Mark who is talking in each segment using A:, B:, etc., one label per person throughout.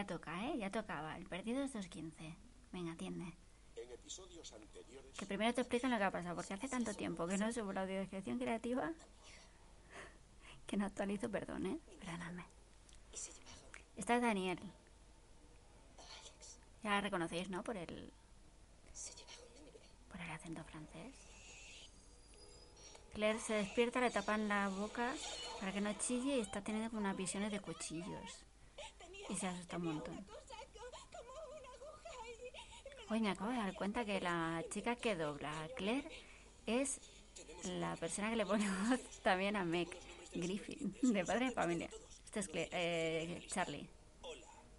A: ya toca, ¿eh? Ya tocaba. El partido es 2.15. Venga, atiende. Que primero te explican lo que ha pasado, porque hace tanto tiempo que no subo la audiodescripción creativa que no actualizo, perdón, ¿eh? Perdóname. Esta es Daniel. Ya la reconocéis, ¿no? Por el... Por el acento francés. Claire se despierta, le tapan la boca para que no chille y está teniendo como unas visiones de cuchillos. Y se asusta un montón. Hoy me acabo de dar cuenta que la chica que dobla a Claire es la persona que le pone voz también a Meg Griffin, de padre de familia. Este es Claire, eh, Charlie.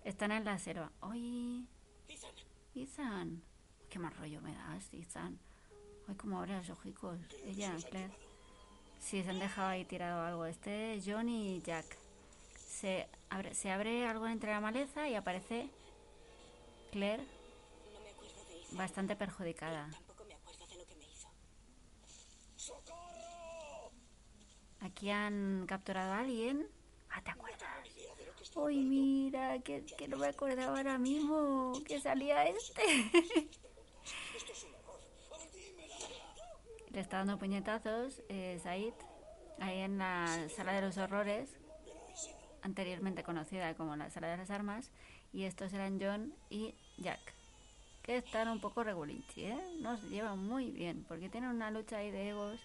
A: Están en la selva. Oye, Ethan. Qué mal rollo me das, Ethan. Ay, como abre los ojicos. Ella, Claire. Sí, se han dejado ahí tirado algo. Este es John y Jack. Se abre, se abre algo entre la maleza y aparece Claire bastante perjudicada. Aquí han capturado a alguien. Ah, ¿te acuerdas? Uy, mira, que, que no me acordaba ahora mismo que salía este. Le está dando puñetazos eh, Said ahí en la sala de los horrores, anteriormente conocida como la sala de las armas, y estos eran John y Jack, que están un poco regulinchi, ¿eh? No se llevan muy bien, porque tienen una lucha ahí de egos,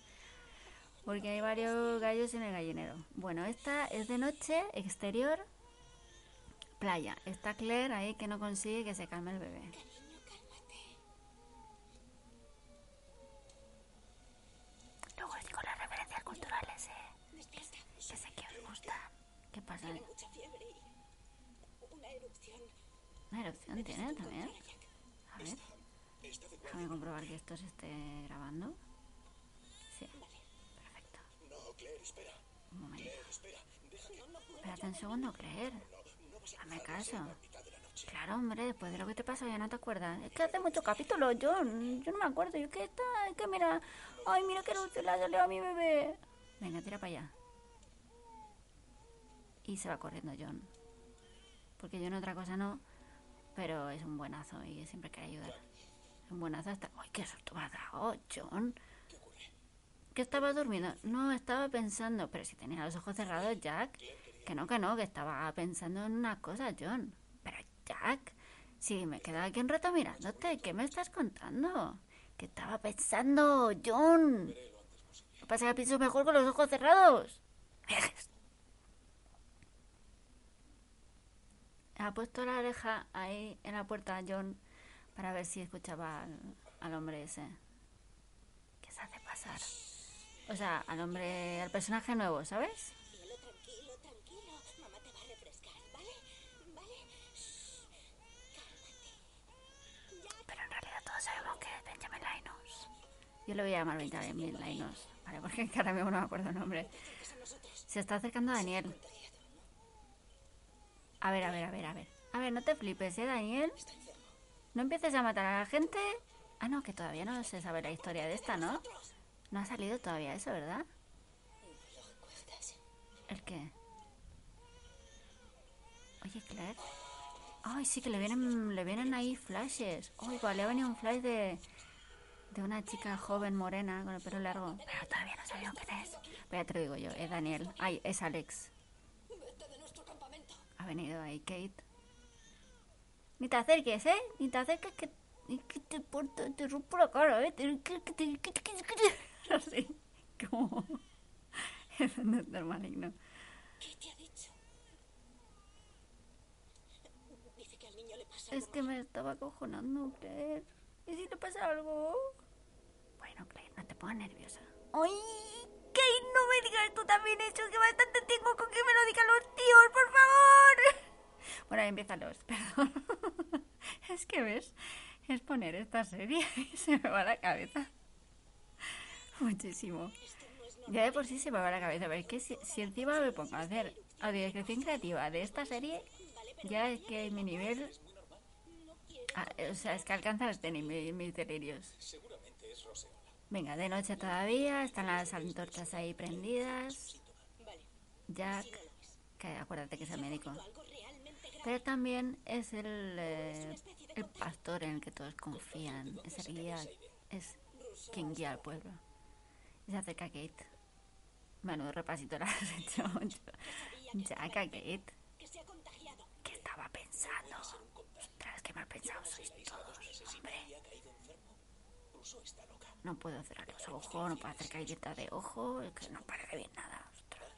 A: porque hay varios gallos en el gallinero. Bueno, esta es de noche, exterior, playa. Está Claire ahí que no consigue que se calme el bebé. Luego os digo las referencias culturales, ¿eh? Que, que sé que os gustan. ¿Qué pasa?
B: Una erupción.
A: ¿Una erupción tiene también? A ver. Déjame comprobar que esto se esté grabando. Sí. Perfecto.
B: No, Claire, espera.
A: Un momento.
B: Claire, espera.
A: Espérate un segundo, Claire. Hazme caso. Claro, hombre, después de lo que te pasó ya no te acuerdas. Es que hace muchos capítulos, yo, yo no me acuerdo. Yo que está, es que mira, ay, mira que erupción le ha salido a mi bebé. Venga, tira para allá. Y se va corriendo John. Porque John otra cosa no, pero es un buenazo y siempre quiere ayudar. Es un buenazo hasta... ¡Ay, qué susto me ha dado, John! ¿Que estaba durmiendo? No, estaba pensando. Pero si tenía los ojos cerrados, Jack. Que no, que no, que estaba pensando en una cosa, John. Pero Jack, si me quedaba aquí un rato mirándote, ¿qué me estás contando? Que estaba pensando, John. Lo que pasa que pienso mejor con los ojos cerrados. Ha puesto la oreja ahí en la puerta John para ver si escuchaba al, al hombre ese. ¿Qué se hace pasar? O sea, al hombre, al personaje nuevo, ¿sabes?
B: Cielo, tranquilo, tranquilo. Mamá te va a refrescar, ¿vale? ¿Vale?
A: Pero en realidad todos sabemos que es Benjamin Linus. Yo le voy a llamar Benjamin Linus, ¿vale? Porque ahora mismo no me acuerdo el nombre. Se está acercando a Daniel. A ver, a ver, a ver, a ver. A ver, no te flipes, ¿eh, Daniel? No empieces a matar a la gente. Ah, no, que todavía no se sabe la historia de esta, ¿no? No ha salido todavía eso, ¿verdad? ¿El qué? Oye, Claire. Ay, sí, que le vienen, le vienen ahí flashes. Ay, igual le ha venido un flash de, de una chica joven morena con el pelo largo. Pero todavía no sabía quién es. Pero ya te lo digo yo, es Daniel. Ay, es Alex.
B: Vete de nuestro campamento.
A: Ha venido ahí Kate. Ni te acerques, ¿eh? Ni te acerques que, que te, porto, te rompo la cara, ¿eh? Te- te- Así, como... Un doctor maligno.
B: ¿Qué te ha dicho? Dice que al niño le pasa
A: Es que me estaba acojonando, Claire. ¿Y si le pasa algo? Bueno, Claire, no te pongas nerviosa. ¡Ay! Kate, no me digas tú también eso, que bastante tengo con que me lo digan los tíos, por Bueno, ahí empiezan los, perdón. es que ves, es poner esta serie y se me va la cabeza. Muchísimo. Ya de por sí se me va la cabeza, pero es que si, si encima me pongo a hacer audiodescripción creativa de esta serie, ya es que mi nivel... ah, o sea, es que alcanza los tenis, mi- mis delirios.
C: Seguramente es roseola.
A: Venga, de noche todavía, están las antorchas ahí prendidas. Jack, que acuérdate que es el médico. Pero también es el, eh, el pastor en el que todos confían. Es el guía, es quien guía al pueblo. Y se acerca a Kate. Menudo repasito le has hecho. Jack a Kate.
B: Que.
A: ¿Qué estaba pensando? Ostras, qué mal pensado sois todos, hombre.
C: ha caído enfermo. Russo está loca.
A: No puedo cerrar los ojos, no puedo hacer galleta de ojo, es que no parece bien nada. Ostras.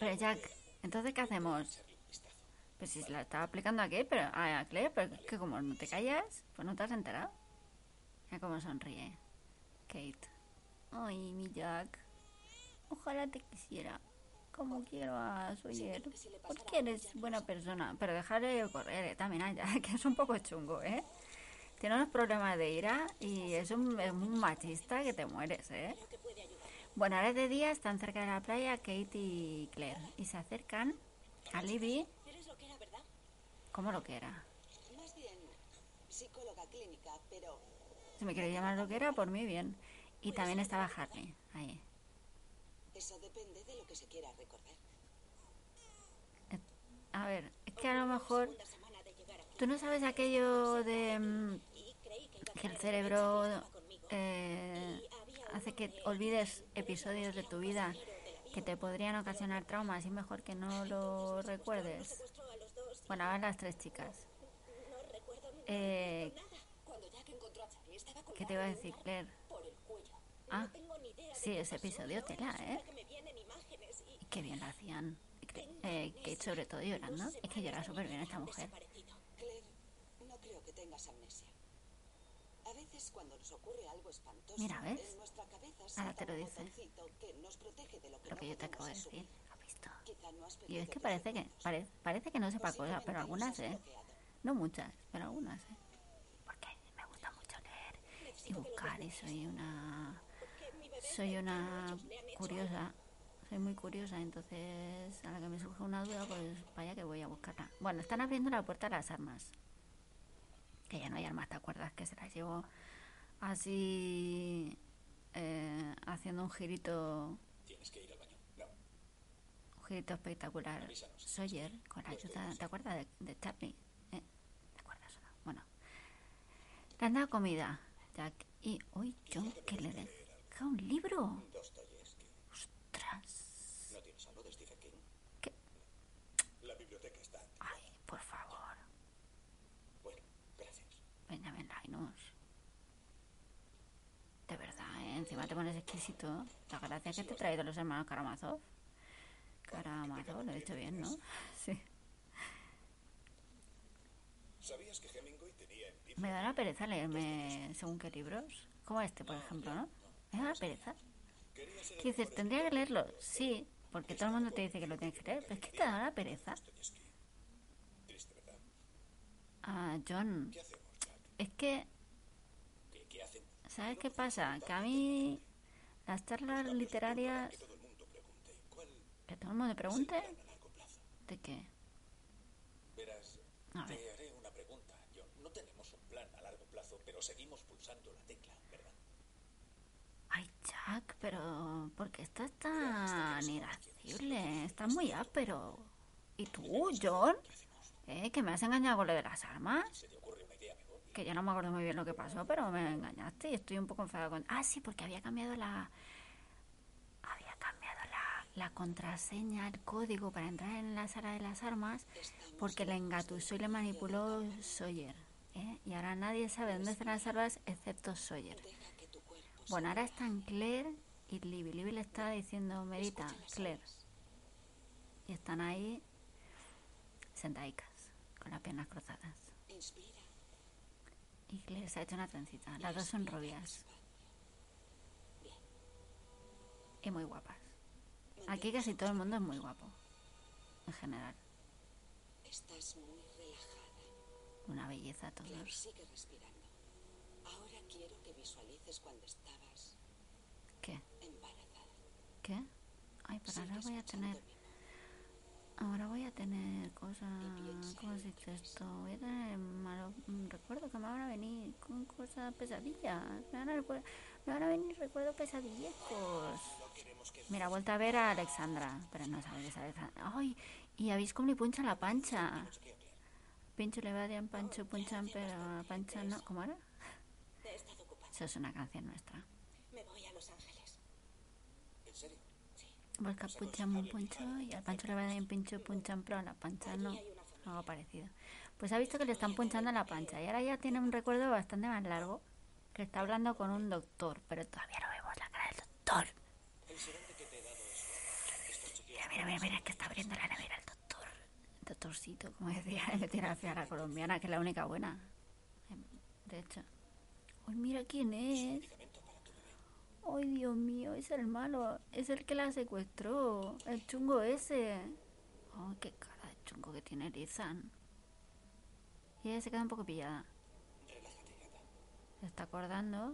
A: Pero Jack, ¿entonces qué hacemos? Pues si la estaba aplicando a qué, pero a a Claire, pero es que como no te callas, pues no te has enterado. Mira cómo sonríe. Kate. Ay, mi Jack. Ojalá te quisiera. Como quiero a Sawyer. Porque eres buena persona. Pero dejarle correr eh, también a Jack, que es un poco chungo, ¿eh? Tiene unos problemas de ira y es un, es un machista que te mueres, ¿eh? Bueno, ahora de día, están cerca de la playa Kate y Claire. Y se acercan a Libby.
B: Eres lo que era, ¿verdad?
A: ¿Cómo lo que era?
B: Más bien psicóloga clínica, pero
A: Si me queréis llamar lo que era, por mí bien. Y también estaba Harley, ahí.
B: eso depende de lo que se quiera recordar.
A: A ver, es que a lo mejor... ¿Tú no sabes aquello de
B: que
A: que el cerebro eh, hace que olvides episodios de tu vida que te podrían ocasionar traumas y mejor que no lo recuerdes? Bueno, ahora las tres chicas. Eh, ¿Qué te iba a decir, Claire? Ah, sí, ese episodio tela, ¿eh?
B: que
A: qué bien lo hacían. Eh, Kate sobre todo llorando. Es que llora súper bien esta mujer.
D: no creo que tengas amnesia. A veces cuando nos ocurre algo espantoso,
A: Mira, ¿ves?
D: en nuestra cabeza
A: Ahora te lo dice.
D: botoncito que nos protege de lo que
A: Lo
D: no
A: que yo te acabo de decir. ¿Lo has visto?
D: Quizá no has
A: Y es que parece que, pare- parece que no sepa cosas, pero algunas, ¿eh? No muchas, pero algunas, ¿eh? Porque me gusta mucho leer y buscar y soy una... Soy una curiosa. Soy muy curiosa, entonces a la que me surge una duda, pues vaya que voy a buscarla. Bueno, están abriendo la puerta a las armas. Que ya no hay armas, ¿te acuerdas? Que se las llevo así... eh, haciendo un girito
C: Tienes que ir al baño. No.
A: un girito espectacular.
C: Avísanos.
A: Sawyer, con la ayuda, ¿te acuerdas de, de Chaplin? ¿Eh? ¿Te acuerdas no? Bueno, le han dado comida, Jack. Y hoy John que le deja un libro. Ostras.
C: ¿No tienes algo de Stephen King?
A: ¿Qué?
C: La biblioteca está.
A: Ay, por favor.
C: Bueno, gracias.
A: Benjamin Linus. De te pones exquisito. La gracia que te he traído los hermanos Karamazov. Karamazov, lo he dicho bien, ¿no? Sí.
C: ¿Sabías que Hemingway tenía?
A: Me da una pereza leerme según qué libros. Como este, por ejemplo, ¿no? Me da una pereza. ¿Qué dices? ¿Tendría que leerlo? Sí, porque todo el mundo te dice que lo tienes que leer, pero es que te da una pereza. Ah, John, es que. ¿Sabes qué pasa? Que a mí las charlas literarias...
C: Que todo el mundo pregunte.
A: ¿De qué?
C: Verás,
A: A ver.
C: te haré una pregunta. No tenemos un plan a largo plazo, pero seguimos pulsando la tecla, ¿verdad?
A: Ay, Jack, pero... ¿Por qué estás tan irascible? Estás muy áspero. ¿Y tú, John? ¿Eh? ¿Que me has engañado con lo de las armas?
C: ¿Se te ocurre una idea mejor?
A: Que ya no me acuerdo muy bien lo que pasó, pero me engañaste y estoy un poco enfadada con... Ah, sí, porque había cambiado la... Había cambiado la, la contraseña, el código para entrar en la sala de las armas, porque le engatusó y le manipuló Sawyer. ¿eh? Y ahora nadie sabe dónde están las armas excepto Sawyer. Bueno, ahora están Claire y Libby. Libby le está diciendo, Merita, Claire. Y están ahí sentadicas, con las piernas cruzadas.
D: inspira.
A: Se ha hecho una trencita. Las dos son rubias. Y muy guapas. Aquí casi todo el mundo es muy guapo. En general.
D: Estás muy relajada.
A: Una belleza
D: Claire,
A: todos.
D: sigue respirando. Ahora quiero que visualices cuando estabas
A: ¿Qué?
D: embarazada.
A: ¿Qué? Ay, pero ahora voy a tener... Ahora voy a tener cosas... ¿Cómo se dice esto? Voy a tener malos mm, recuerdos que me van a venir con cosas pesadillas. Me van a, recuer- me van a venir recuerdos pesadillescos. Mira, vuelto a ver a Alexandra. Pero no sabe que es Alexandra. ¡Ay! Y habéis como le puncha la pancha. Pincho le va a dar pancho punchan, pero a pancha no. ¿Cómo era? Eso es una canción nuestra.
D: Me voy a Los Ángeles.
C: ¿En serio?
A: Volca punchan un puncho y al pancho le va a dar un pincho punchan, pero a la pancha no. Algo parecido. Pues ha visto que le están punchando en la pancha y ahora ya tiene un recuerdo bastante más largo que está hablando con un doctor, pero todavía no vemos la cara del doctor. Mira, mira, mira, mira, que está abriendo la nevera el doctor. El doctorcito, como decía, le tiene la fiera colombiana, que es la única buena. De hecho. ¡Ay, mira quién es! ¡Ay, Dios mío! Es el malo. Es el que la secuestró. El chungo ese. ¡Ay, qué cara de chungo que tiene Lizan! Y ella se queda un poco pillada. Se está acordando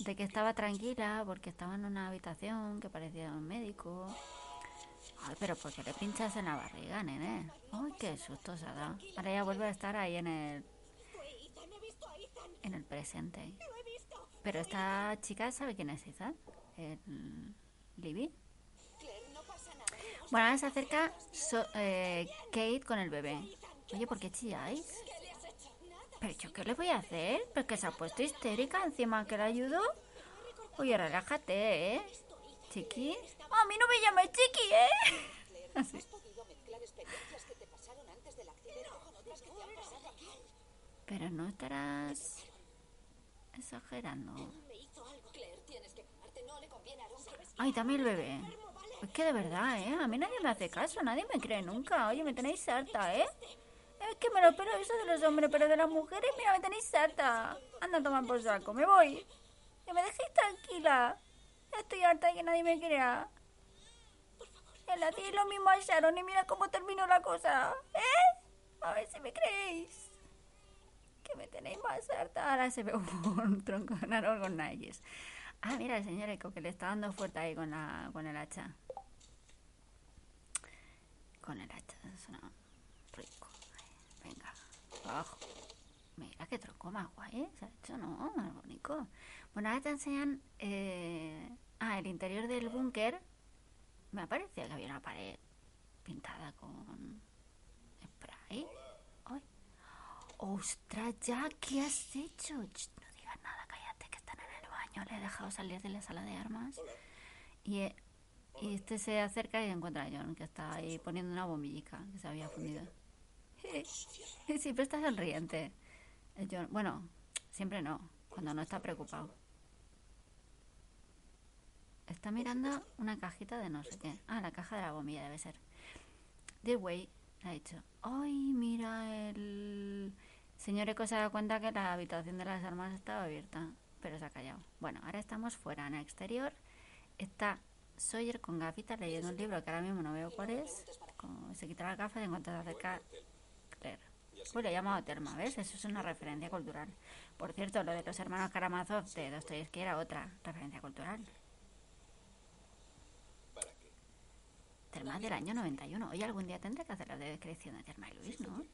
A: de que estaba tranquila porque estaba en una habitación que parecía un médico. Ay, pero ¿por qué le pinchas en la barriga, nene? Ay, qué susto se ha dado. Ahora ya vuelve a estar ahí en el, en el presente. Pero esta chica sabe quién es Ethan. El Libby. Bueno, ahora se acerca eh, Kate con el bebé. Oye, ¿por qué chilláis? ¿Pero yo qué le voy a hacer? Pues que se ha puesto histérica encima que la ayudo. Oye, relájate, ¿eh? Chiqui. A mí no me llames chiqui, ¿eh? Pero no estarás exagerando. Ay, también el bebé. Es que de verdad, ¿eh? A mí nadie me hace caso, nadie me cree nunca. Oye, me tenéis harta, ¿eh? Es que me lo espero eso de los hombres, pero de las mujeres, mira, me tenéis harta. Anda a tomar por saco, me voy. Que me dejéis tranquila. Estoy harta de que nadie me crea. El ti lo mismo a Sharon y mira cómo terminó la cosa, ¿eh? A ver si me creéis. Me tenéis más harta. Ahora se ve un tronco de árbol con. Ah, mira el señor Eco que le está dando fuerte ahí con, la, con el hacha. Con el hacha, suena rico. Venga, abajo. Mira qué tronco más guay. Se ha hecho, ¿no? Más bonito. Bueno, ahora te enseñan... eh, Ah, el interior del búnker. Me parecía que había una pared pintada con spray. ¡Ostras, ya! ¿Qué has hecho? Ch, no digas nada, cállate, que están en el baño. Le he dejado salir de la sala de armas. Y, eh, y este se acerca y encuentra a John, que está ahí poniendo una bombillica que se había fundido. Siempre está sonriente. El John, bueno, siempre no, cuando no está preocupado. Está mirando una cajita de no sé qué. Ah, la caja de la bombilla debe ser. Dewey le ha dicho, ¡ay, mira el... Señor Eco se dado cuenta que la habitación de las armas estaba abierta, pero se ha callado. Bueno, ahora estamos fuera, en el exterior. Está Sawyer con gafitas leyendo un libro que ahora mismo no veo cuál es. Se quita las gafas en cuanto se acerca le he llamado Telma, ¿ves? Eso es una referencia cultural. Por cierto, lo de los hermanos Karamazov de Dostoyevsky era otra referencia cultural. Es del año 91. Oye, algún día tendré que hacer la de descripción de Telma y Luis, ¿no?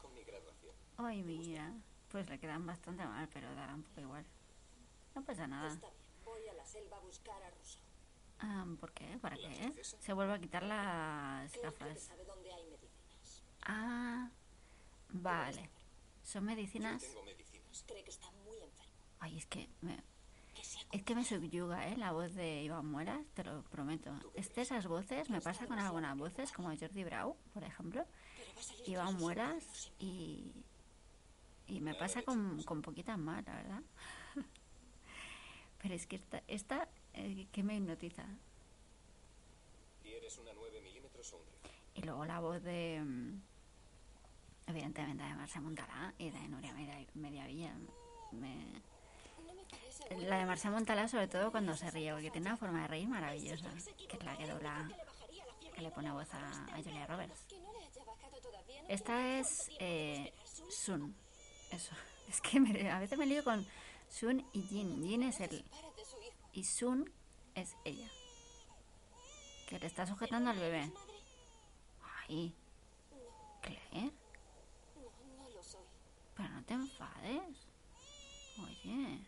C: Con mi graduación.
A: Ay, mira. Pues le quedan bastante mal, pero dará un poco igual. No pasa nada.
D: Voy a la selva a buscar a Rousseau.
A: Ah, ¿Por qué? ¿Para qué? Se vuelve a quitar las gafas. Ah, vale. Son medicinas. Ay, es que me, es que me subyuga, ¿eh? La voz de Iván Muelas, te lo prometo. Es de esas voces, me pasa con algunas voces, como Jordi Brau, por ejemplo.
D: Pero va a salir
A: Iván Muelas y... Y me pasa con, con poquitas más, la verdad. Pero es que esta, esta eh, que me hipnotiza.
C: ¿Quieres una 9 milímetros o un rifle?
A: Y luego la voz de... mm, Evidentemente de Marcia Montalá y de Nuria Media- Mediavilla. Me...
D: No me
A: La de Marcia Montalá sobre todo cuando se ríe, porque tiene una forma de reír maravillosa, que es la que dobla que le pone voz a, a Julia Roberts. Esta es eh, Sun. Eso. Es que a veces me lío con Sun y Jin. Jin es
B: hijo.
A: Y Sun es ella. Que le está sujetando al bebé. Ay. Claire. Pero no te enfades. Oye.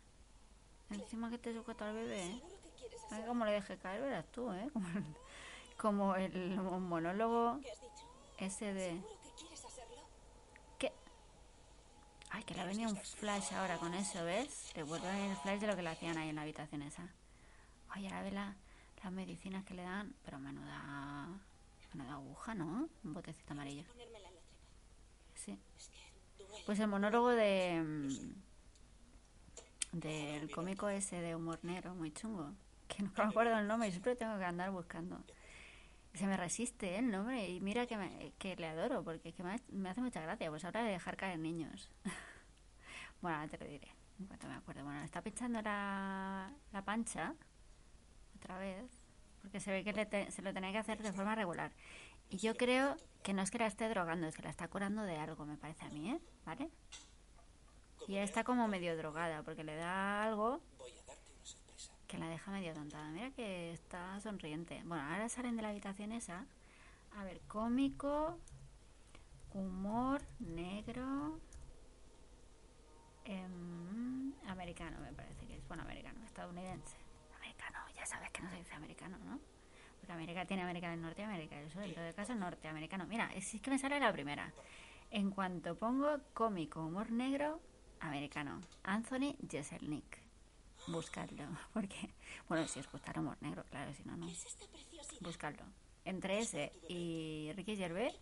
A: Encima que te sujeto al bebé. Ay, como le dejé caer, verás tú, ¿eh? Como el, como el monólogo. Ese de... ¿Qué? Ay, que le ha venido un flash ahora con eso, ¿ves? Le vuelve el flash de lo que le hacían ahí en la habitación esa. Ay, ahora ve la- las medicinas que le dan, pero menuda... Menuda aguja, ¿no? Un botecito amarillo. Sí. Pues el monólogo de... mm, Del cómico ese de humor negro, muy chungo. Que no me acuerdo el nombre y siempre tengo que andar buscando. Se me resiste ¿eh? el nombre y mira que, me- que le adoro porque que me, ha- me hace mucha gracia. Pues habla de dejar caer niños. bueno, ahora te lo diré en cuanto me acuerdo. Bueno, está pinchando la, la pancha otra vez porque se ve que le te- se lo tenía que hacer de forma regular. Y yo creo que no es que la esté drogando, es que la está curando de algo, me parece a mí, ¿eh? ¿Vale? Y ella está como medio drogada porque le da algo
C: Voy a darte una sorpresa.
A: Que la deja medio tontada. Mira que está sonriente. Bueno, ahora salen de la habitación esa. A ver, cómico, humor, negro, em, americano me parece que es. Bueno, americano, estadounidense. Americano, ya sabes que no se dice americano, ¿no? Porque América tiene América del Norte y América del Sur. En todo caso, norteamericano. Mira, es es que me sale la primera. En cuanto pongo cómico, humor negro, americano. Anthony Jeselnik. Buscadlo. Porque, bueno, si os gusta el humor negro, claro, si no, no.
B: ¿Qué es preciosidad?
A: Buscadlo. Entre ese y Ricky Gervais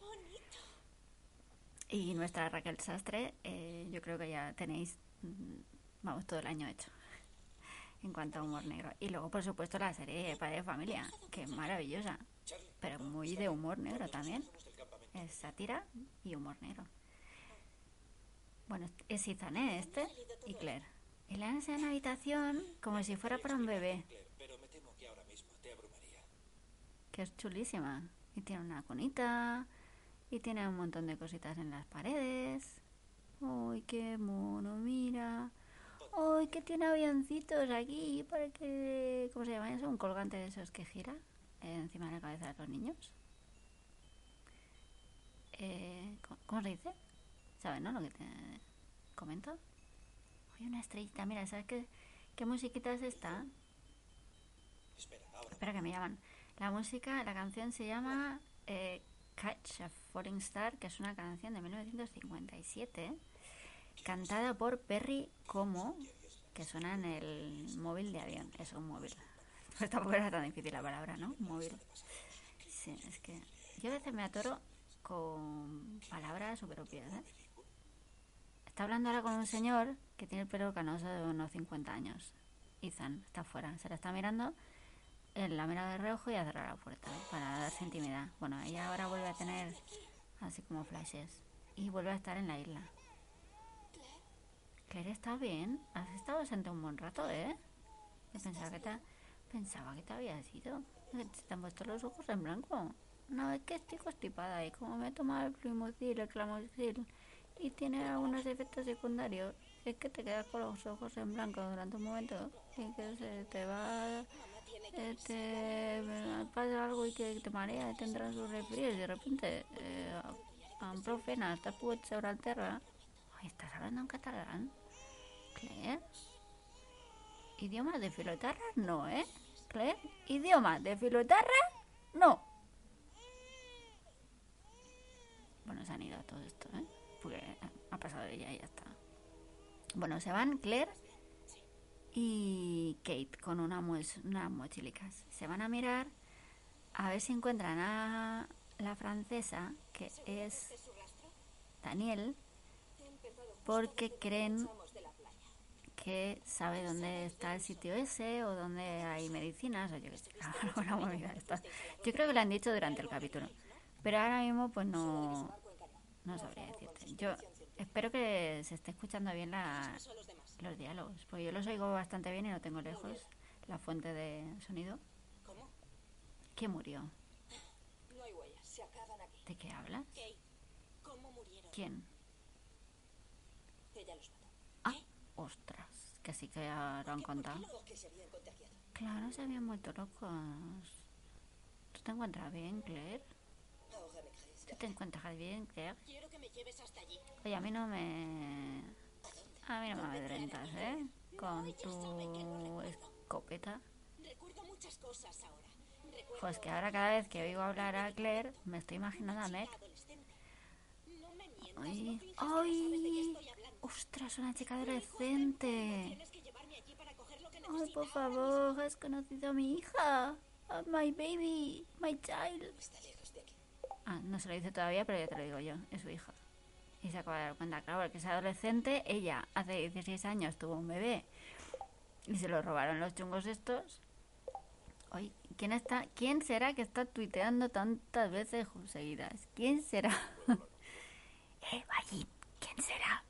A: y nuestra Raquel Sastre, eh, yo creo que ya tenéis, mm, vamos, todo el año hecho en cuanto a humor negro. Y luego, por supuesto, la serie Padre de Familia, que es maravillosa, pero muy de humor negro también. Es sátira y humor negro. Bueno, es Ethan, ¿eh? Este y Claire. La han en la habitación como si fuera para un bebé,
C: que
A: es chulísima. Y tiene una cunita, y tiene un montón de cositas en las paredes. ¡Ay, qué mono, mira! ¡Ay, que tiene avioncitos aquí para que... ¿Cómo se llama eso? Un colgante de esos que gira eh, encima de la cabeza de los niños. Eh, ¿cómo, cómo se dice? ¿Sabes, no? Lo que te comento. Hay una estrellita, mira, ¿sabes qué, qué musiquita es esta?
C: Espera, ahora.
A: Espera que me llaman. La música, la canción se llama eh, Catch a Falling Star, que es una canción de 1957, cantada por Perry Como, que suena en el móvil de avión. Es un móvil. Pues tampoco era tan difícil la palabra, ¿no? Móvil. Sí, es que yo a veces me atoro con palabras súper obvias, ¿eh? Está hablando ahora con un señor que tiene el pelo canoso de unos 50 años. Ethan está afuera, se la está mirando él la mira de reojo y a cerrar la puerta para darse intimidad. Bueno, ella ahora vuelve a tener así como flashes y vuelve a estar en la isla. Claire está bien, has estado ausente un buen rato, ¿eh? Yo pensaba que te, pensaba que te habías ido. Te han puesto los ojos en blanco. Una vez que estoy constipada y como me he tomado el flumoxil, el clamoxil y tiene algunos efectos secundarios, es que te quedas con los ojos en blanco durante un momento y que se te va eh, te pasa algo y que te marea y tendrás un resfrío y de repente eh, t'has pogut seure al terra Ay, ¿estás hablando en catalán? Claire? Idioma de filotarra? No, ¿eh? Claire? Idioma de filotarra? No. Bueno, se han ido a todo esto, ¿eh? Porque ha pasado ella y ya está. Bueno, se van Claire y Kate con una moch- unas mochilicas. Se van a mirar a ver si encuentran a la francesa, que es Daniel, porque creen que sabe dónde está el sitio ese o dónde hay medicinas o yo qué sé. Yo creo que lo han dicho durante el capítulo, pero ahora mismo pues no, no sabría decirte. Yo espero que se esté escuchando bien la, los diálogos, porque yo los oigo bastante bien y no tengo lejos la fuente de sonido.
B: ¿Cómo?
A: ¿Quién murió?
B: No
D: se acaban aquí.
A: ¿De qué hablas?
B: Kate, ¿cómo murieron?
A: ¿Quién?
D: Ella los mató.
A: Ah, ostras, que sí que lo han contado.
D: ¿O que se habían contagiado?
A: Claro, se habían vuelto locos. ¿Tú te encuentras bien, Claire? ¿Tú te encuentras Claire?
B: Quiero que me lleves hasta allí.
A: Oye, a mí no me... A mí no me amedrentas, ¿eh? Con tu escopeta.
B: Recuerdo muchas cosas ahora. Recuerdo
A: Pues que ahora cada vez que oigo hablar a Claire, me estoy imaginando a Meg. Ay, ay, ostras, una chica adolescente. Ay, por favor, has conocido a mi hija. My baby, my child.
D: Está lejos de aquí.
A: Ah, no se lo dice todavía, pero ya te lo digo yo, es su hija. Y se acaba de dar cuenta, claro, porque es adolescente, ella hace 16 años tuvo un bebé y se lo robaron los chungos estos. Oye, ¿quién está? ¿Quién será que está tuiteando tantas veces seguidas? ¿Quién será? eh, Valle, ¿quién será?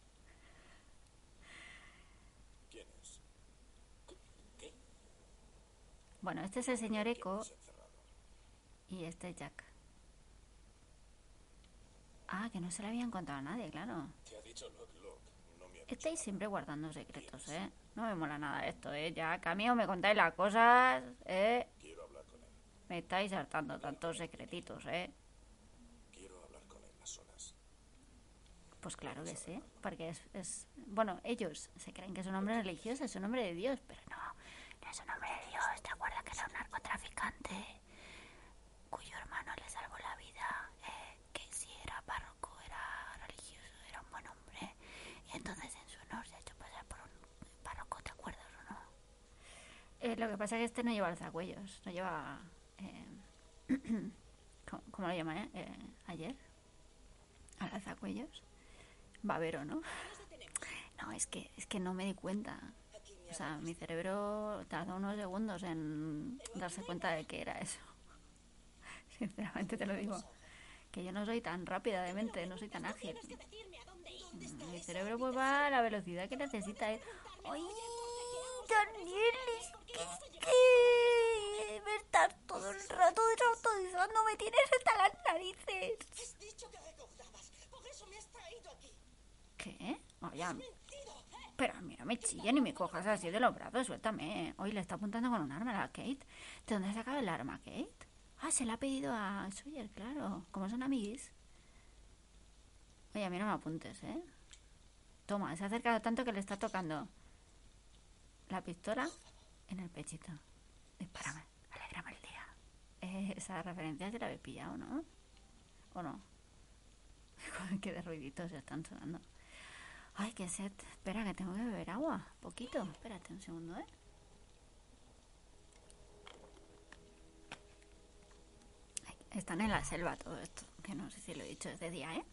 C: ¿Quién es? ¿Qué?
A: Bueno, este es el señor Eco y este es Jack. Ah, que no se le habían contado a nadie, claro.
C: Te ha dicho. No me ha dicho
A: Estáis siempre guardando secretos, ¿eh? No me mola nada esto, ¿eh? Ya, que a mí o me contáis las cosas, ¿eh?
C: Quiero hablar con él.
A: Me estáis hartando tantos secretitos, ¿eh?
C: Quiero hablar con él a solas.
A: Pues claro que sí, porque es, es... Bueno, ellos se creen que es un hombre religioso, es un hombre de Dios, pero no, no es un hombre de Dios. ¿Te acuerdas que era un narcotraficante cuyo hermano le salvó la vida? eh, que si era párroco, era religioso, era un buen hombre. Y entonces en su honor se ha hecho pasar por un párroco, ¿te acuerdas o no? Eh, lo que pasa es que este no lleva alzacuellos, no lleva... eh, ¿cómo, lo llama, eh? Eh, ¿Ayer? ¿Al alzacuellos? Babero, ¿no? No, es que, es que no me di cuenta. O sea, mi cerebro tardó unos segundos en darse cuenta de que era eso. Sinceramente te lo digo. Que yo no soy tan rápida de mente, no soy tan ágil.
B: Ir.
A: Mi cerebro pues va a la velocidad que necesita. ¿eh? ¡Ay, Daniel! Es que me estás todo el rato desautorizando, me tienes hasta las narices.
D: Has dicho que recordabas. Por eso me has traído aquí.
A: ¿Qué? Oye.
D: ¿eh?
A: pero a mí no me chilles ni me cojas así de los brazos, suéltame. Hoy le está apuntando con un arma a la Kate. ¿De dónde ha sacado el arma, Kate? Ah, se la ha pedido a Sawyer, claro. Como son amiguis. Oye, a mí no me apuntes, ¿eh? Toma, se ha acercado tanto que le está tocando la pistola en el pechito. Dispárame, alegrame el día. Eh, esa referencia se la habéis pillado, ¿no? ¿O no? Qué de ruiditos se están sonando. Ay, qué sed. Espera, que tengo que beber agua. Poquito. Espérate un segundo, ¿eh? Están en la selva todo esto. Que no sé si lo he dicho desde día, ¿eh?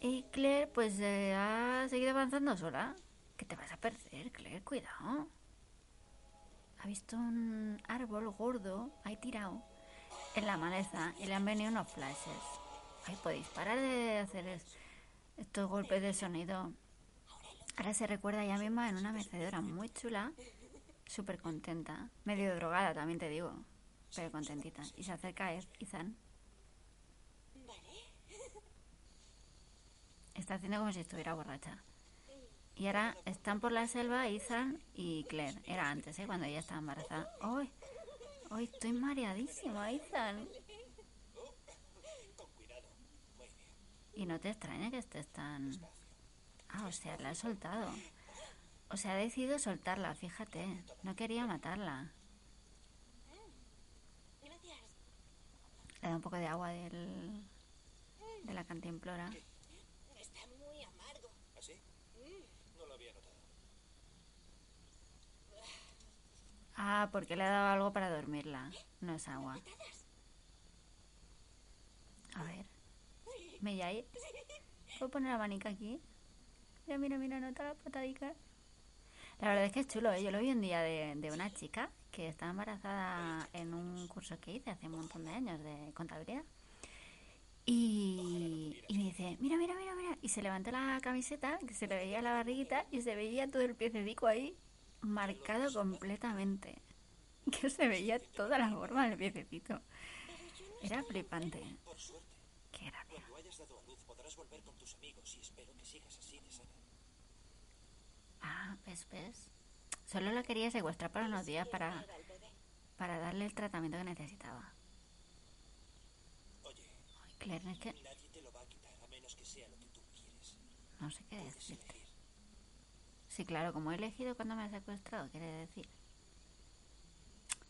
A: Y Claire, pues eh, ha seguido avanzando sola. ¿Qué te vas a perder, Claire? Cuidado. Ha visto un árbol gordo ahí tirado en la maleza y le han venido unos flashes. Ay, podéis parar de hacer es- estos golpes de sonido. Ahora se recuerda ella misma en una mecedora muy chula, súper contenta, medio drogada también te digo, pero contentita. Y se acerca a Ethan. Está haciendo como si estuviera borracha. Y ahora están por la selva Ethan y Claire. Era antes, ¿eh? Cuando ella estaba embarazada. ¡Ay! ¡Ay, estoy mareadísima, Ethan! Y no te extraña que estés tan... Ah, o sea, la ha soltado. O sea, ha decidido soltarla, fíjate. No quería matarla. Le da un poco de agua del... de la cantimplora.
B: Está muy amargo.
C: ¿Así? No lo había notado.
A: Ah, porque le ha dado algo para dormirla. No es agua. A ver. Mellay. ¿Puedo poner abanica aquí? Mira, mira, mira, nota la patadica. La verdad es que es chulo, ¿eh? Yo lo vi un día de, una chica que estaba embarazada en un curso que hice hace un montón de años de contabilidad. Y, y me dice, mira, mira, mira, mira. Y se levantó la camiseta, que se le veía la barriguita y se veía todo el piececico ahí marcado completamente. Que se veía toda la forma del piececito. Era flipante.
C: Por
A: Qué gracia. Ah, ves, ves. Solo la quería secuestrar para unos días para, para darle el tratamiento que necesitaba.
C: Oye,
A: Claire, es que
C: lo lo
A: no sé qué decirte. Sí, claro, como he elegido cuando me ha secuestrado, quiere decir.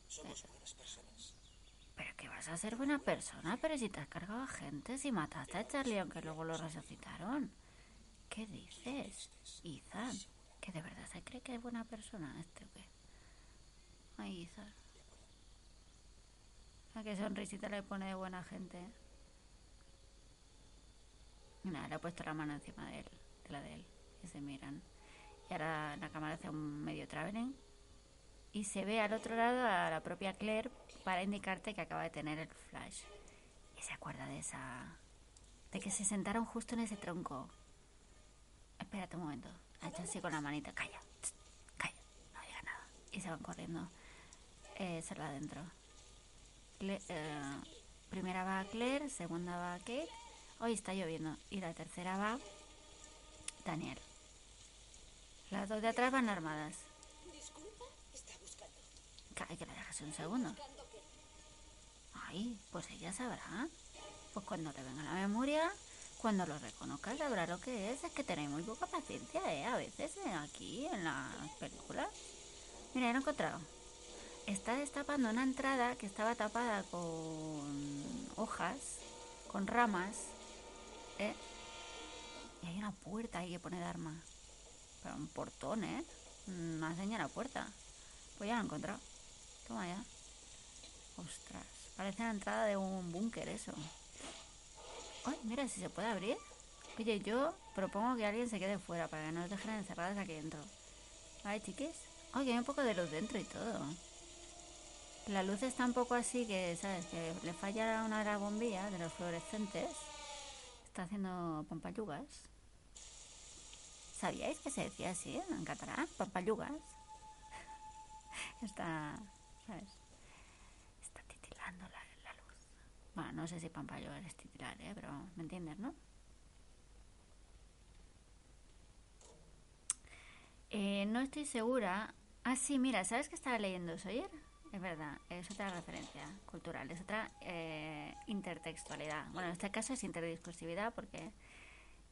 C: Somos buenas personas.
A: Pero que vas a ser buena persona, pero si te has cargado a gente, si mataste a Charlie aunque luego lo resucitaron. ¿Qué dices? Ethan, que de verdad se cree que es buena persona este o qué. Ay, Ethan. A qué sonrisita le pone de buena gente. ¿eh? Mira, le ha puesto la mano encima de él, de la de él, y se miran. Y ahora la cámara hace un medio traveling y se ve al otro lado a la propia Claire para indicarte que acaba de tener el flash. Y se acuerda de esa... de que se sentaron justo en ese tronco. Espérate un momento. Ha hecho así con la manita. Calla. Calla. No diga nada. Y se van corriendo. Eh, se va adentro. Cle- eh, primera va Claire, segunda va Kate. Hoy está lloviendo. Y la tercera va Daniel. Las dos de atrás van armadas.
D: Disculpa, está buscando.
A: Ay, que la dejas un segundo. Ay, pues ella sabrá. Pues cuando le venga la memoria, cuando lo reconozca, sabrá lo que es. Es que tenéis muy poca paciencia, ¿eh? A veces eh, aquí en las películas. Mira, ya lo he encontrado. Está destapando una entrada que estaba tapada con hojas, con ramas, ¿eh? Y hay una puerta ahí que pone de arma. Pero un portón, ¿eh? Una señal a la puerta. Pues ya lo he encontrado. Toma ya. Ostras, parece la entrada de un búnker eso. Ay, mira si se puede abrir. Oye, yo propongo que alguien se quede fuera para que no nos dejen encerradas aquí dentro. ¿Vale, chiquis? Que hay un poco de luz dentro y todo. La luz está un poco así que, ¿sabes? Que le falla una de las bombillas de los fluorescentes. Está haciendo pampallugas. ¿Sabíais que se decía así en catalán? Pampallugas. Está, ¿sabes? Está titilando la, la luz. Bueno, no sé si pampallugas es titilar, ¿eh? Pero me entiendes, ¿no? Eh, no estoy segura. Ah, sí, mira, ¿sabes que estaba leyendo Sawyer? Es verdad, es otra referencia cultural, es otra eh, intertextualidad. Bueno, en este caso es interdiscursividad porque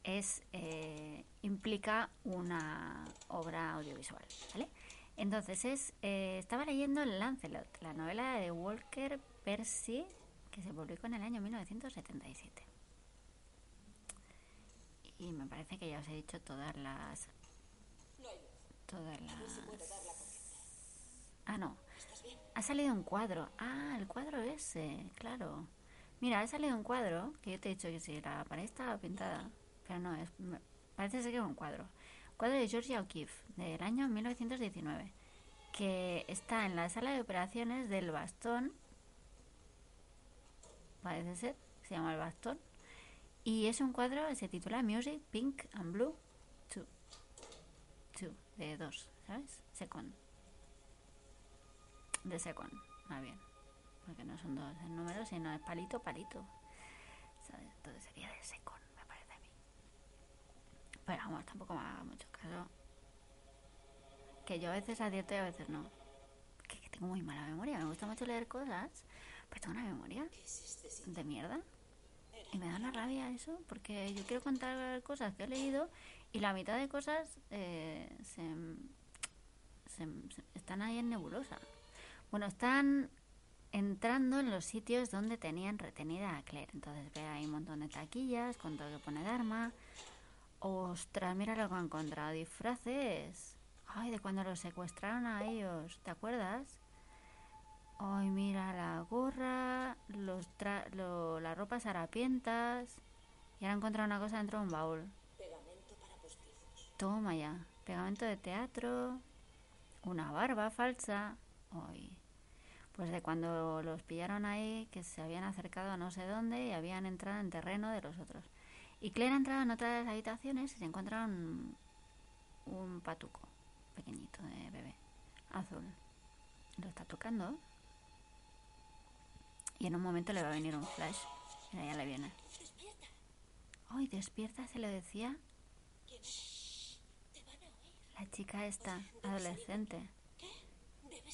A: es eh, implica una obra audiovisual, ¿vale? Entonces es eh, estaba leyendo Lancelot, la novela de Walker Percy que se publicó en el año 1977. Y me parece que ya os he dicho todas las todas las. Ah, no. Ha salido un cuadro. Ah, el cuadro ese, claro. Mira, ha salido un cuadro que yo te he dicho que sí, la pared estaba pintada, pero no, parece ser que es un cuadro. Cuadro de Georgia O'Keeffe, del año 1919, que está en la sala de operaciones del Bastón, parece ser, se llama el Bastón, y es un cuadro, se titula Music, Pink and Blue 2. 2, de dos, ¿sabes? Second de second, más bien. Porque no son dos en número, sino es palito, palito. ¿Sabes? Entonces sería de second, me parece a mí. Pero vamos, tampoco me haga mucho caso. Que yo a veces acierto y a veces no. Que, que tengo muy mala memoria. Me gusta mucho leer cosas, pero tengo una memoria de mierda. Y me da una rabia eso, porque yo quiero contar cosas que he leído y la mitad de cosas eh, se, se- se- están ahí en nebulosa. Bueno, están entrando en los sitios donde tenían retenida a Claire. Entonces ve ahí un montón de taquillas con todo lo que pone de arma. Ostras, mira lo que he encontrado. Disfraces. Ay, de cuando los secuestraron a ellos. ¿Te acuerdas? Ay, mira la gorra, los tra- lo- las ropas harapientas. Y ahora he encontrado una cosa dentro de un baúl.
D: Pegamento para postizos.
A: Toma ya. Pegamento de teatro. Una barba falsa. Ay. Pues de cuando los pillaron ahí, que se habían acercado a no sé dónde y habían entrado en terreno de los otros. Y Claire ha entrado en otra de las habitaciones y se encuentra un, un patuco pequeñito de bebé, azul. Lo está tocando. Y en un momento le va a venir un flash. Mira, ya le viene.
B: Despierta.
A: ¡Ay, despierta! Se lo decía la chica esta, adolescente.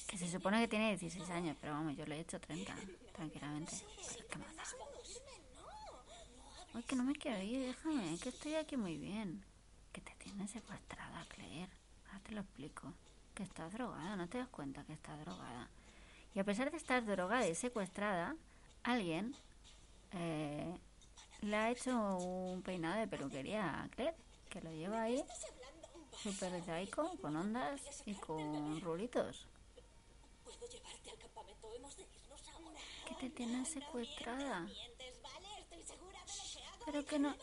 A: Que se supone que tiene 16 años, pero vamos, yo le he hecho 30, tranquilamente. Qué.
B: oírme, no. No hables.
A: Ay, que no me quiero ir, déjame, que estoy aquí muy bien. Que te tienes secuestrada, Claire. Ahora te lo explico. Que estás drogada, no te das cuenta que estás drogada. Y a pesar de estar drogada y secuestrada, alguien eh, le ha hecho un peinado de peluquería a Claire, que lo lleva ahí súper psycho, con ondas y con rulitos. Que te tienes secuestrada. Pero que no...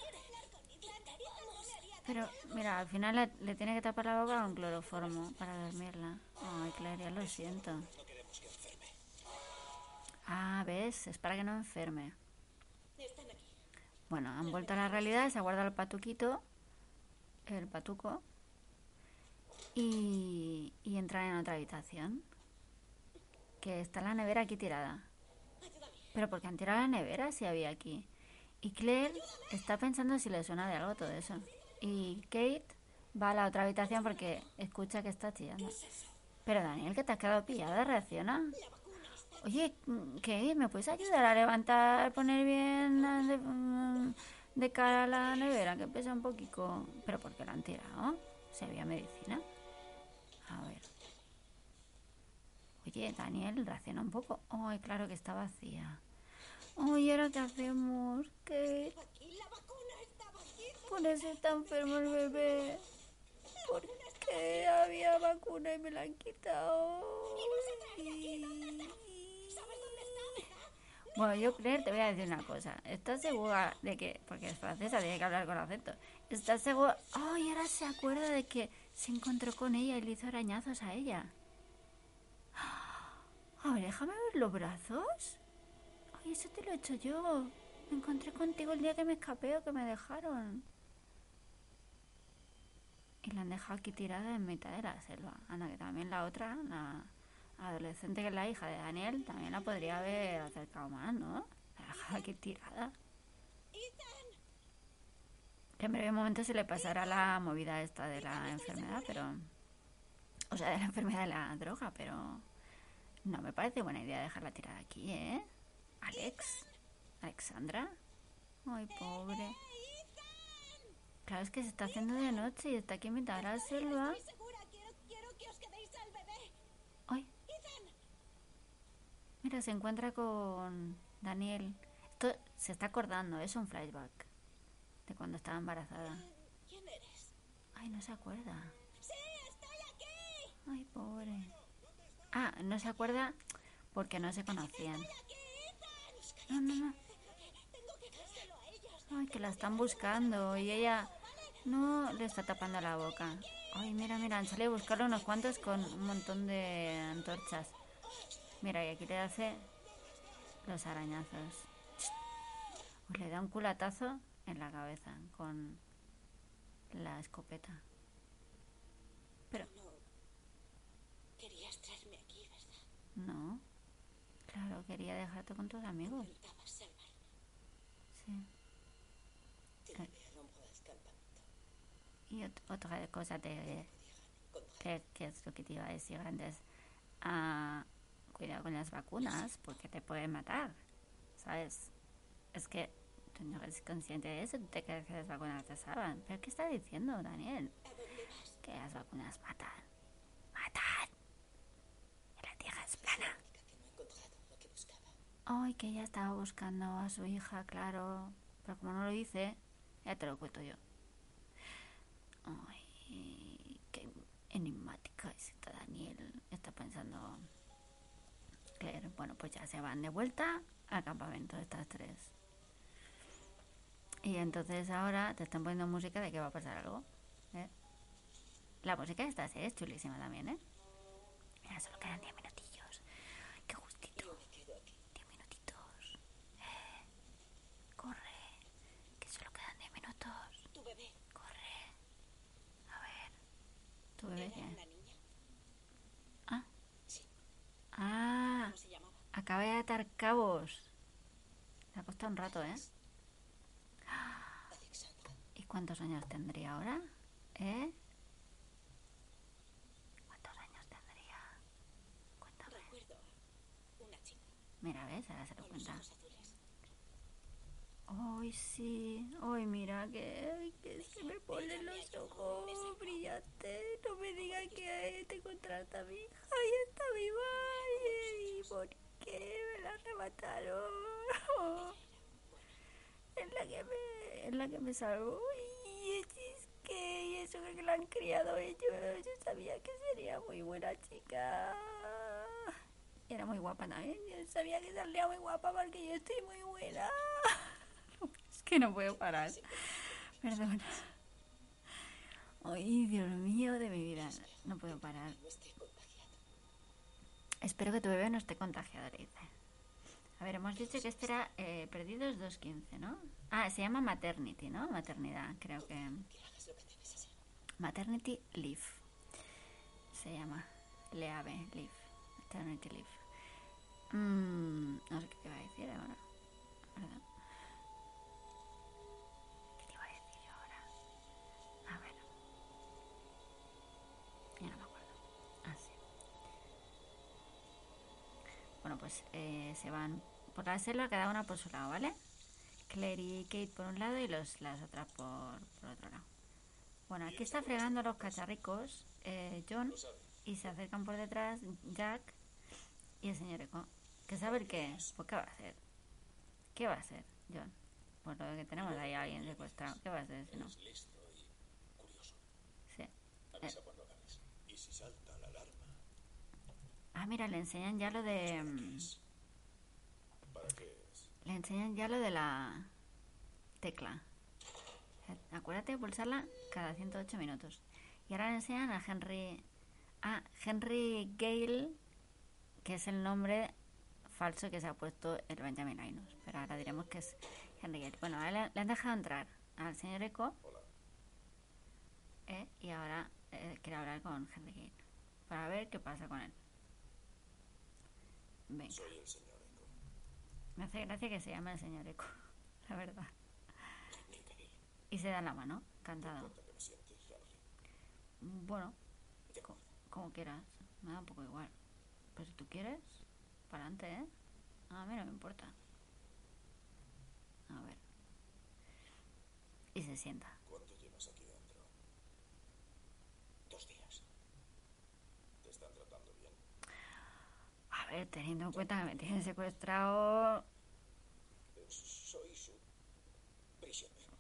A: Pero mira, al final le, tiene que tapar la boca con cloroformo para dormirla. Ay, Claire, ya lo siento. Ah, ¿ves? Es para que no enferme. Bueno, han vuelto a la realidad, se ha guardado el patuquito, el patuco, y, y entran en otra habitación. Que está la nevera aquí tirada. Pero ¿por qué han tirado la nevera si había aquí? Y Claire está pensando si le suena de algo todo eso. Y Kate va a la otra habitación porque escucha que está chillando. Pero Daniel, que te has quedado pillada, reacciona. Oye, mm, Kate, ¿me puedes ayudar a levantar, poner bien mm, de cara a la nevera, que pesa un poquito? ¿Pero por qué la han tirado? Si había medicina. A ver. Oye, Daniel, reacciona un poco. Ay, claro que está vacía. Ay, ¿y ahora qué hacemos? ¿Qué? Por eso está enfermo el bebé. ¿Por qué había vacuna y me la han quitado? Bueno, yo, Claire, te voy a decir una cosa. ¿Estás segura de que, porque es francesa, tiene que hablar con acento, ¿estás segura? Ay, ahora se acuerda de que se encontró con ella y le hizo arañazos a ella. A ver, déjame ver los brazos. Ay, eso te lo he hecho yo. Me encontré contigo el día que me escapé o que me dejaron. Y la han dejado aquí tirada en mitad de la selva. Anda, que también la otra, la adolescente que es la hija de Daniel, también la podría haber acercado más, ¿no? La ha dejado aquí tirada. Que en breve momento se le pasará la movida esta de la enfermedad, pero... O sea, de la enfermedad de la droga, pero... No me parece buena idea dejarla tirada aquí, ¿eh? Alex. Alexandra. Ay, pobre. Claro, es que se está haciendo de noche y está aquí en mitad de la selva. Ay, mira, se encuentra con Daniel. Esto se está acordando, es un flashback de cuando estaba embarazada.
B: ¿Quién eres?
A: Ay, no se acuerda.
B: Sí, estoy aquí.
A: Ay, pobre. Ah, no se acuerda porque no se conocían. No, no, no. Ay, que la están buscando y ella no le está tapando la boca. Ay, mira, mira, han salido a buscarlo unos cuantos con un montón de antorchas. Mira, y aquí le hace los arañazos. Pues le da un culatazo en la cabeza con la escopeta. Pero
B: Querías traerme aquí, ¿verdad?
A: no, claro, quería dejarte con tus amigos. Sí. Y ot- otra cosa te, que, que es lo que te iba a decir antes. Ah, cuidado con las vacunas porque te pueden matar, ¿sabes? Es que tú no eres consciente de eso, tú te crees que las vacunas te salvan. ¿Pero qué está diciendo Daniel? Que las vacunas. ¡Matan! Que la tierra es plana.
B: Única que no he encontrado lo que buscaba.
A: Ay, que ella estaba buscando a su hija, claro. Pero como no lo dice, ya te lo cuento yo. Ay, qué enigmática es esta Daniel. Está pensando Claire. Bueno, pues ya se van de vuelta al campamento estas tres. Y entonces ahora te están poniendo música de que va a pasar algo. ¿eh? La música de esta es chulísima también, ¿eh? Mira, solo quedan 10 minutillos. Qué justito.
B: Yo me quedo aquí.
A: 10 minutitos. Eh, corre. Que solo quedan 10 minutos.
B: Tu bebé.
A: Corre. A ver. ¿Tu bebé
B: ¿Era
A: qué?
B: una niña?
A: Ah.
B: Sí.
A: Ah.
B: ¿Cómo se llamaba?
A: Acaba de atar cabos. Le ha costado un rato, ¿eh? ¿Y cuántos años tendría ahora? ¿Eh? ¿Cuántos años tendría? Cuéntame. Mira, ¿ves? Ahora se lo cuenta. Ay, sí. Ay, mira que se me ponen los ojos brillantes. No me digas que te contrata a mi hija y está viva. Ay, ¿Y por qué me la arrebataron? Es la que me, la que me salvó. Y es que eso que la han criado ellos. Yo sabía que sería muy buena chica. Era muy guapa también. Yo sabía que salía muy guapa porque yo estoy muy buena. Es que no puedo parar. Perdona. Ay, Dios mío de mi vida. No puedo parar.
D: No.
A: Espero que tu bebé no esté contagiado, dice. A ver, hemos dicho que este era eh, Perdidos 2.15, ¿no? Ah, se llama Maternity, ¿no? Maternidad, creo que... Maternity Leave. Se llama. Leave, Leave. Maternity Leave. Mm, no sé qué te iba a decir ahora. Bueno, pues eh, se van por la selva, cada una por su lado, ¿vale? Claire y Kate por un lado y los, las otras por, por otro lado. Bueno, aquí está fregando los cacharricos eh, John y se acercan por detrás Jack y el señor Eco. ¿Que sabe qué? Pues ¿qué va a hacer? ¿Qué va a hacer, John? Pues lo que tenemos ahí a alguien secuestrado. ¿Qué va a hacer si no? Sí.
C: Avisa cuando acabes. Y si salta la alarma,
A: Ah, mira, le enseñan ya lo de... mm,
C: ¿para qué es?
A: Le enseñan ya lo de la tecla. Acuérdate de pulsarla cada 108 minutos. Y ahora le enseñan a Henry... A Henry Gale, que es el nombre falso que se ha puesto el Benjamin Linus. Pero ahora diremos que es Henry Gale. Bueno, ahora le, han dejado entrar al señor Eco. ¿eh? Y ahora eh, quiere hablar con Henry Gale. Para ver qué pasa con él. Venga.
C: Soy el señor Eco.
A: Me hace gracia que se llame el señor Eco, la verdad. Y se da la mano, cantado. Bueno, co- como quieras, me da un poco igual. Pero si tú quieres, para adelante, ¿eh? A mí no me importa. A ver. Y se sienta.
C: ¿Cuánto llevas aquí dentro?
D: Dos días.
C: ¿Te están tratando bien?
A: Ver, teniendo en cuenta que me tienen secuestrado...
C: Eh.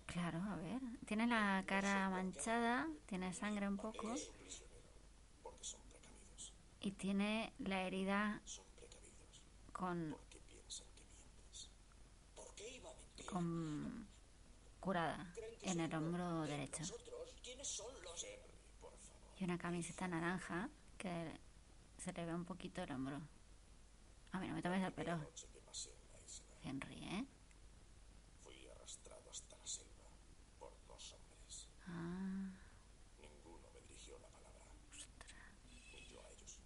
A: Claro, a ver. Tiene la cara manchada, tiene sangre un poco y tiene la herida con curada en el hombro derecho y una camiseta naranja que se le ve un poquito el hombro. A mí no me tomes el pelo, Henry, ¿eh?
C: fui arrastrado hasta la selva por dos hombres.
A: Ah,
C: Ninguno me dirigió la palabra. Ni yo a ellos.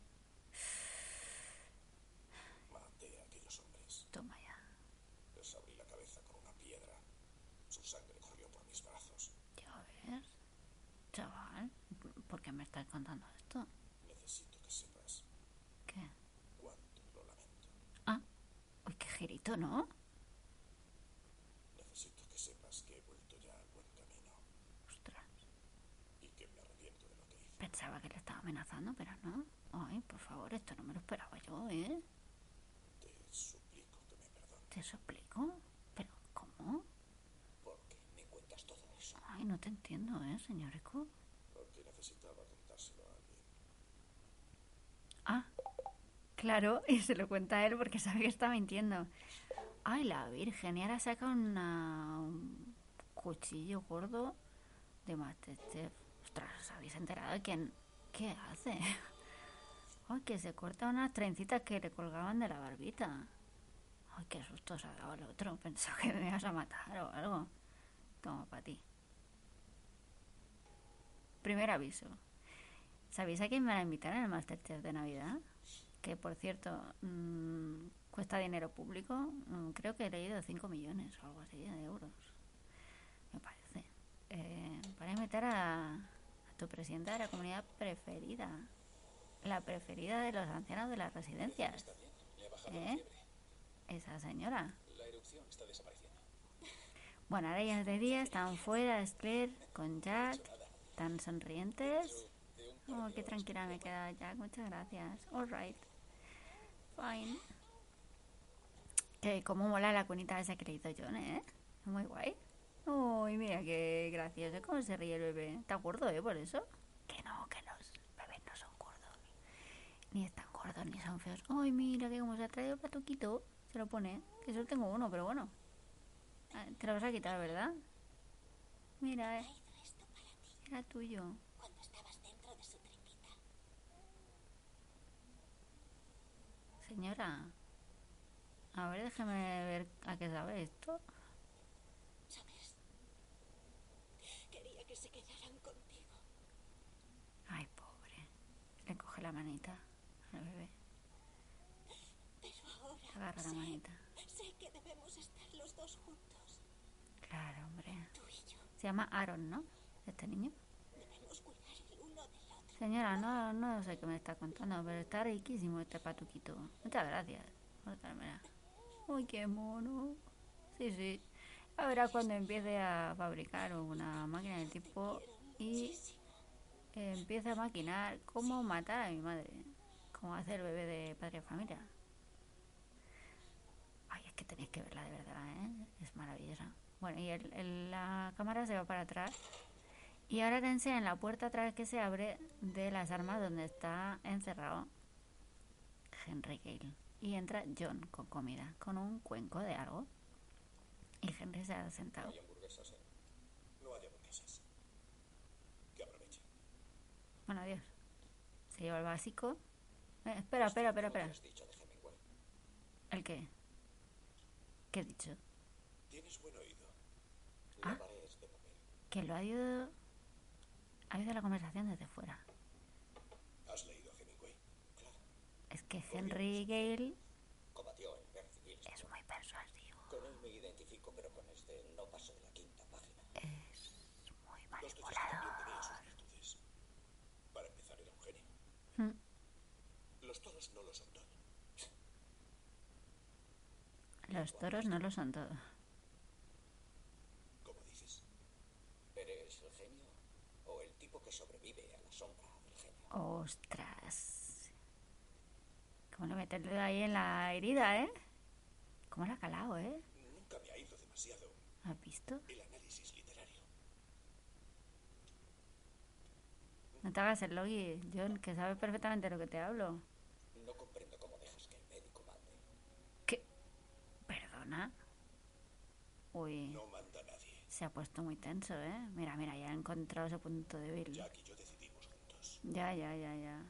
C: Maté a aquellos hombres.
A: toma ya.
C: Les abrí la cabeza con una piedra. Su sangre corrió por mis brazos.
A: Ya ves, chaval, ¿por qué me estás contando esto?
C: Necesito que sepas
A: ¿Qué?
C: cuánto lo lamento.
A: Ah, uy, girito, ¿no?
C: Necesito que sepas que he vuelto ya al buen camino
A: Ostras,
C: y que me arrepiento de lo que hice.
A: pensaba que le estaba amenazando, pero no. Ay, por favor, esto no me lo esperaba yo, ¿eh?
C: Te suplico que me perdones
A: ¿Te suplico? ¿Pero cómo?
D: Porque me cuentas todo eso.
A: Ay, no te entiendo, ¿eh, señor Eco?
C: porque necesitaba contárselo a alguien.
A: Ah, claro, y se lo cuenta a él porque sabe que está mintiendo. Ay, la Virgen, y ahora saca una, un cuchillo gordo de Masterchef. Ostras, ¿os habéis enterado de quién? ¿Qué hace? Ay, que se corta unas trencitas que le colgaban de la barbita. Ay, qué susto se ha dado el otro. Pensaba que me ibas a matar o algo. Toma, para ti. Primer aviso. ¿Sabéis a quién me van a invitar en el Masterchef de Navidad? Que por cierto, mm, cuesta dinero público. Mm, Creo que he leído 5 millones o algo así de euros. Me parece. Eh, para invitar a, a tu presidenta de la comunidad preferida. La preferida de los ancianos de las residencias. ¿Eh? Esa señora.
C: La erupción está desapareciendo.
A: Bueno, ahora ya es de día, están fuera, Claire con Jack, tan sonrientes. Oh, qué tranquila me queda Jack, muchas gracias. Alright. Fine. Que como mola la cunita que le hizo John, ¿eh? Muy guay. Uy, mira qué gracioso, cómo se ríe el bebé. Está gordo, ¿eh? Por eso. Que no, que los bebés no son gordos. Ni están gordos, ni son feos. Ay, mira que como se ha traído el patuquito. Se lo pone. Que solo tengo uno, pero bueno. Ah, Te lo vas a quitar, ¿verdad? Mira, eh. Era tuyo.
B: cuando estabas dentro de su tripita.
A: Señora. A ver, déjeme ver a qué sabe esto.
B: ¿Sabes? Quería que se quedaran contigo.
A: Ay, pobre. Le coge la manita al bebé.
B: Pero ahora
A: Agarra la manita.
B: sé que debemos estar los dos juntos.
A: Claro, hombre.
B: Tú y yo
A: Se llama Aaron, ¿no? Este niño.
B: debemos cuidar el uno del otro.
A: Señora, no, no sé qué me está contando, pero está riquísimo este patuquito. Muchas gracias por. Uy, qué mono. Sí, sí. A cuando empiece a fabricar una máquina del tipo y eh, empiece a maquinar cómo matar a mi madre. Cómo hacer bebé de padre de familia. Ay, es que tenéis que verla de verdad, ¿eh? Es maravillosa. Bueno, y el- el- la cámara se va para atrás. Y ahora te enseñan la puerta otra vez que se abre de las armas donde está encerrado Henry Gale. Y entra John con comida, con un cuenco de algo. Y Henry se ha sentado.
C: Hay hamburguesas, ¿eh? No hay hamburguesas. Que aproveche.
A: Bueno, adiós. Se lleva el básico. Eh, espera, espera, espera, espera. ¿El qué? ¿Qué he dicho?
C: Tienes buen oído.
A: Ah.
C: La pared es de papel.
A: Que lo ha ido... Ha oído la conversación desde fuera.
C: ¿Has leído a Hemingway? Claro.
A: Es que Henry Gale es muy persuasivo.
C: Con él me identifico, pero con este no paso de la quinta página.
A: Es muy manipulador.
C: sus. Para empezar, era un genio.
A: Mm.
C: Los toros no lo son todo.
A: Los toros no lo son todo.
C: ¿Cómo dices? ¿Eres el genio o el tipo que sobrevive a la sombra del genio?
A: Ostras. ¿Cómo le mete el dedo ahí en la herida, eh? ¿Cómo la ha calado, eh?
C: Nunca me ha ido demasiado
A: ¿Has visto?
C: el análisis literario.
A: No te hagas el logi, John, que sabe perfectamente de lo que te hablo.
C: No comprendo cómo dejas que el médico mande.
A: ¿Qué? ¿Perdona? Uy,
C: No manda.
A: Se ha puesto muy tenso, ¿eh? Mira, mira, ya ha encontrado ese punto débil.
C: Jack y yo decidimos juntos.
A: Ya, ya, ya, ya.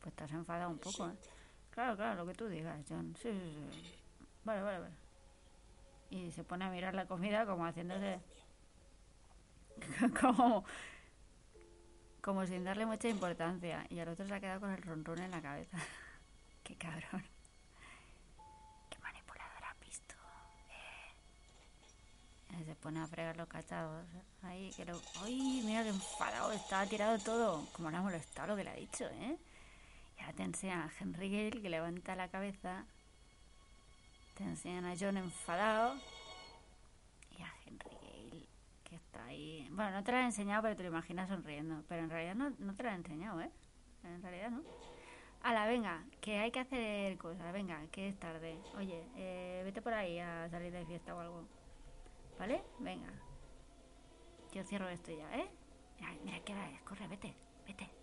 A: Pues te has enfadado un poco, ¿eh? Claro, claro, lo que tú digas, John. Sí, sí, sí. Vale, vale, vale. Y se pone a mirar la comida como haciéndose... como... Como sin darle mucha importancia. Y al otro se ha quedado con el ronrón en la cabeza. Qué cabrón. Qué manipulador has visto. Eh. Se pone a fregar los cachados. Ahí, que lo... ¡Ay, mira qué enfadado! Estaba tirado todo. Como le ha molestado lo que le ha dicho, ¿eh? Y ahora te enseñan a Henry Gale que levanta la cabeza. Te enseñan a John enfadado. Y a Henry Gale que está ahí. Bueno, no te lo he enseñado, pero te lo imaginas sonriendo. Pero en realidad no, no te lo he enseñado, ¿eh? En realidad no. Ala, venga, que hay que hacer cosas. Venga, que es tarde. Oye, eh, vete por ahí a salir de fiesta o algo. ¿Vale? Venga. Yo cierro esto ya, ¿eh? Mira, mira qué hora es. Corre, vete, vete.